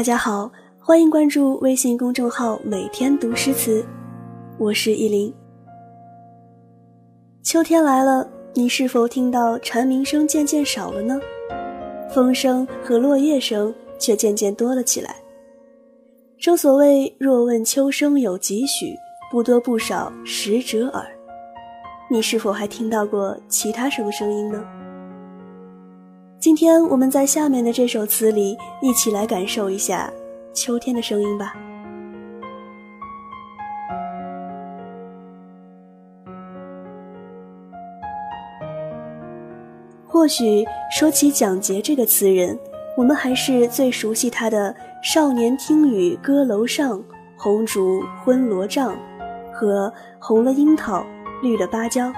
大家好，欢迎关注微信公众号“每天读诗词”，我是依林。秋天来了，你是否听到蝉鸣声渐渐少了呢？风声和落叶声却渐渐多了起来。正所谓“若问秋声有几许，不多不少十折耳”。你是否还听到过其他什么声音呢？今天我们在下面的这首词里，一起来感受一下秋天的声音吧。或许说起蒋捷这个词人，我们还是最熟悉他的“少年听雨歌楼上，红烛昏罗帐”和“红了樱桃，绿了芭蕉”。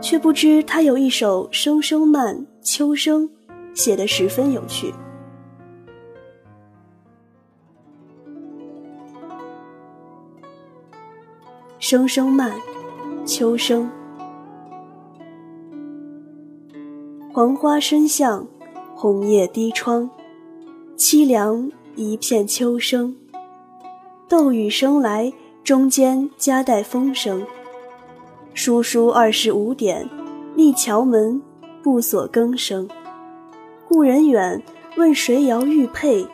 却不知他有一首《声声慢》，秋声，写得十分有趣。声声慢，秋声。黄花深巷，红叶低窗，凄凉一片秋声。豆雨声来，中间夹带风声。叔叔二十五点，立桥门，不锁更声。故人远，问谁摇玉佩？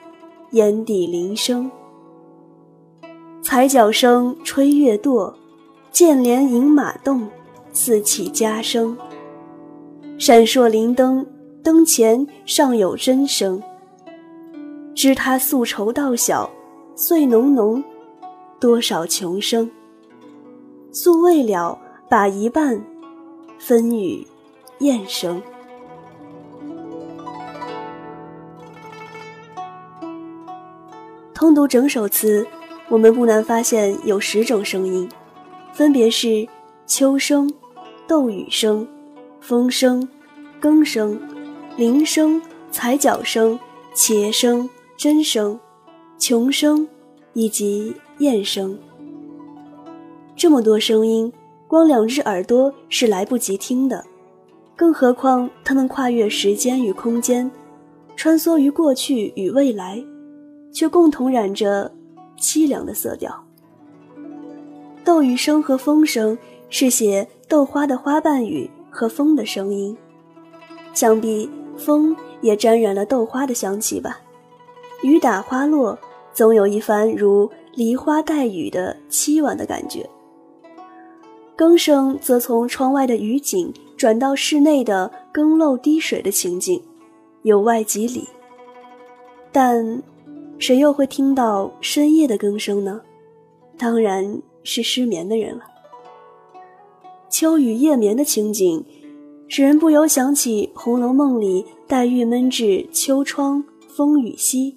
檐底铃声。踩脚声吹月堕，剑帘引马动，四起家声。闪烁灵灯，灯前尚有真声。知他宿愁道小，岁浓浓，多少穷生。宿未了。把一半分与雁声。通读整首词，我们不难发现有十种声音，分别是秋声、豆雨声、风声、更声、铃声、踩脚声、茄声、真声、穷声以及雁声。这么多声音。光两只耳朵是来不及听的，更何况它们跨越时间与空间，穿梭于过去与未来，却共同染着凄凉的色调。豆雨声和风声是写豆花的花瓣雨和风的声音，想必风也沾染了豆花的香气吧。雨打花落，总有一番如梨花带雨的凄婉的感觉。更声则从窗外的雨景转到室内的更漏滴水的情景，由外及里。但，谁又会听到深夜的更声呢？当然是失眠的人了。秋雨夜眠的情景，使人不由想起《红楼梦》里黛玉闷至秋窗风雨夕。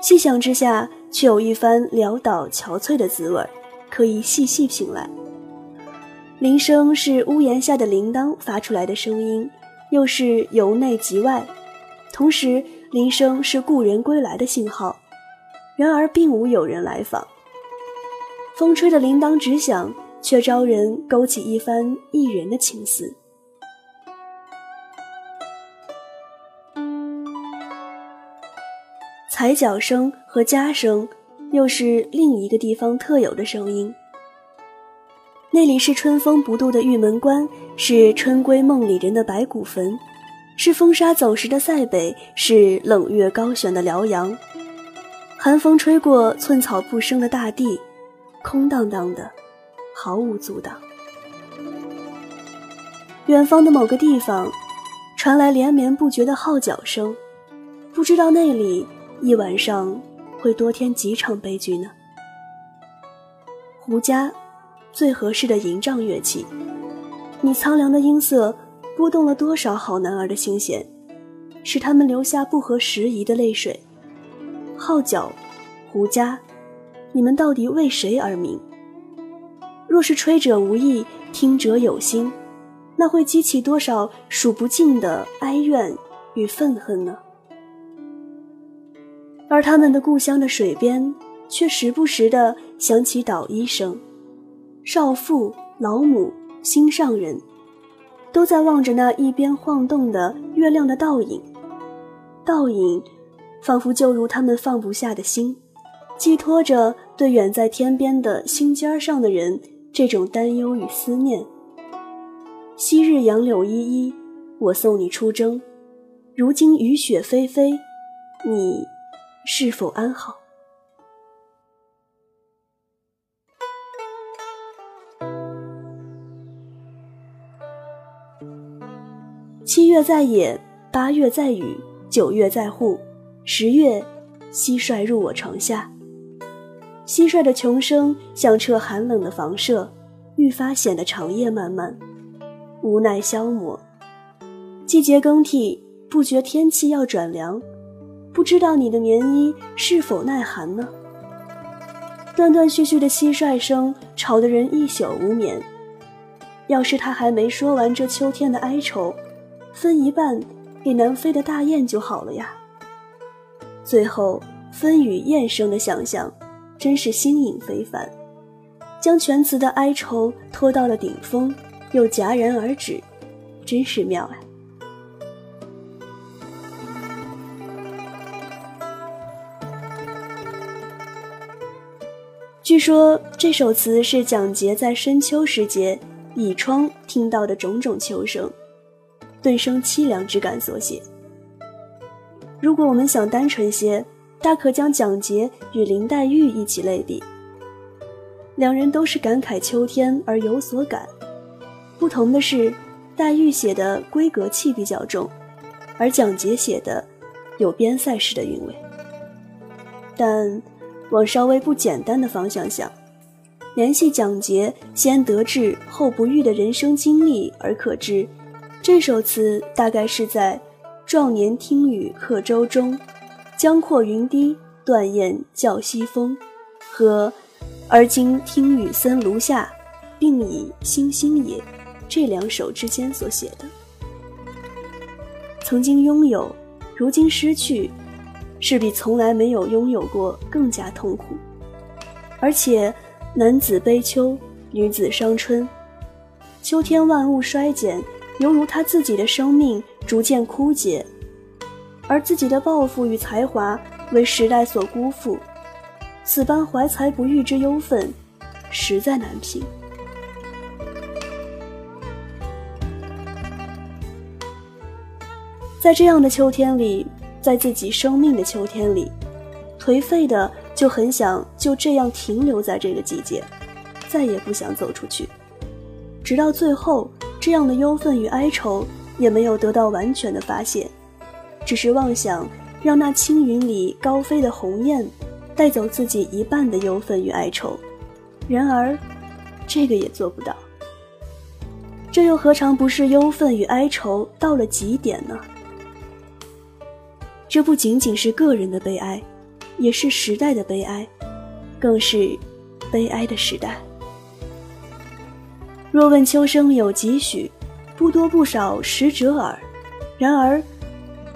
细想之下，却有一番潦倒憔悴的滋味，可以细细品来。铃声是屋檐下的铃铛发出来的声音，又是由内及外，同时铃声是故人归来的信号。然而并无有人来访。风吹的铃铛直响，却招人勾起一番忆人的情思。踩脚声和家声，又是另一个地方特有的声音。那里是春风不度的玉门关，是春闺梦里人的白骨坟，是风沙走石的塞北，是冷月高悬的辽阳。寒风吹过寸草不生的大地，空荡荡的，毫无阻挡。远方的某个地方，传来连绵不绝的号角声，不知道那里一晚上会多添几场悲剧呢？胡家。最合适的吟唱乐器，你苍凉的音色拨动了多少好男儿的心弦，使他们流下不合时宜的泪水。号角，胡笳，你们到底为谁而鸣？若是吹者无意，听者有心，那会激起多少数不尽的哀怨与愤恨呢？而他们的故乡的水边，却时不时地响起捣衣声。少妇、老母、心上人，都在望着那一边晃动的月亮的倒影。倒影，仿佛就如他们放不下的心，寄托着对远在天边的心尖上的人这种担忧与思念。昔日杨柳依依，我送你出征；如今雨雪霏霏，你是否安好？七月在野，八月在雨，九月在户，十月，蟋蟀入我床下。蟋蟀的穷声响彻寒冷的房舍，愈发显得长夜漫漫，无奈消磨。季节更替，不觉天气要转凉，不知道你的棉衣是否耐寒呢？断断续续的蟋蟀声吵得人一宿无眠。要是他还没说完这秋天的哀愁。分一半给南飞的大雁就好了呀。最后分与雁声的想象，真是新颖非凡，将全词的哀愁拖到了顶峰，又戛然而止，真是妙啊！据说这首词是蒋捷在深秋时节倚窗听到的种种秋声。顿生凄凉之感所写。如果我们想单纯些，大可将蒋捷与林黛玉一起类比。两人都是感慨秋天而有所感，不同的是，黛玉写的闺阁气比较重，而蒋捷写的有边塞式的韵味。但往稍微不简单的方向想，联系蒋捷先得志后不遇的人生经历，而可知。这首词大概是在“壮年听雨客舟中，江阔云低，断雁叫西风”和“而今听雨森庐下，病已星星也”这两首之间所写的。曾经拥有，如今失去，是比从来没有拥有过更加痛苦。而且，男子悲秋，女子伤春，秋天万物衰减。犹如他自己的生命逐渐枯竭，而自己的抱负与才华为时代所辜负，此般怀才不遇之忧愤，实在难平。在这样的秋天里，在自己生命的秋天里，颓废的就很想就这样停留在这个季节，再也不想走出去，直到最后。这样的忧愤与哀愁也没有得到完全的发泄，只是妄想让那青云里高飞的鸿雁带走自己一半的忧愤与哀愁。然而，这个也做不到。这又何尝不是忧愤与哀愁到了极点呢？这不仅仅是个人的悲哀，也是时代的悲哀，更是悲哀的时代。若问秋声有几许，不多不少十折耳。然而，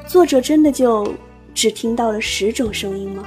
作者真的就只听到了十种声音吗？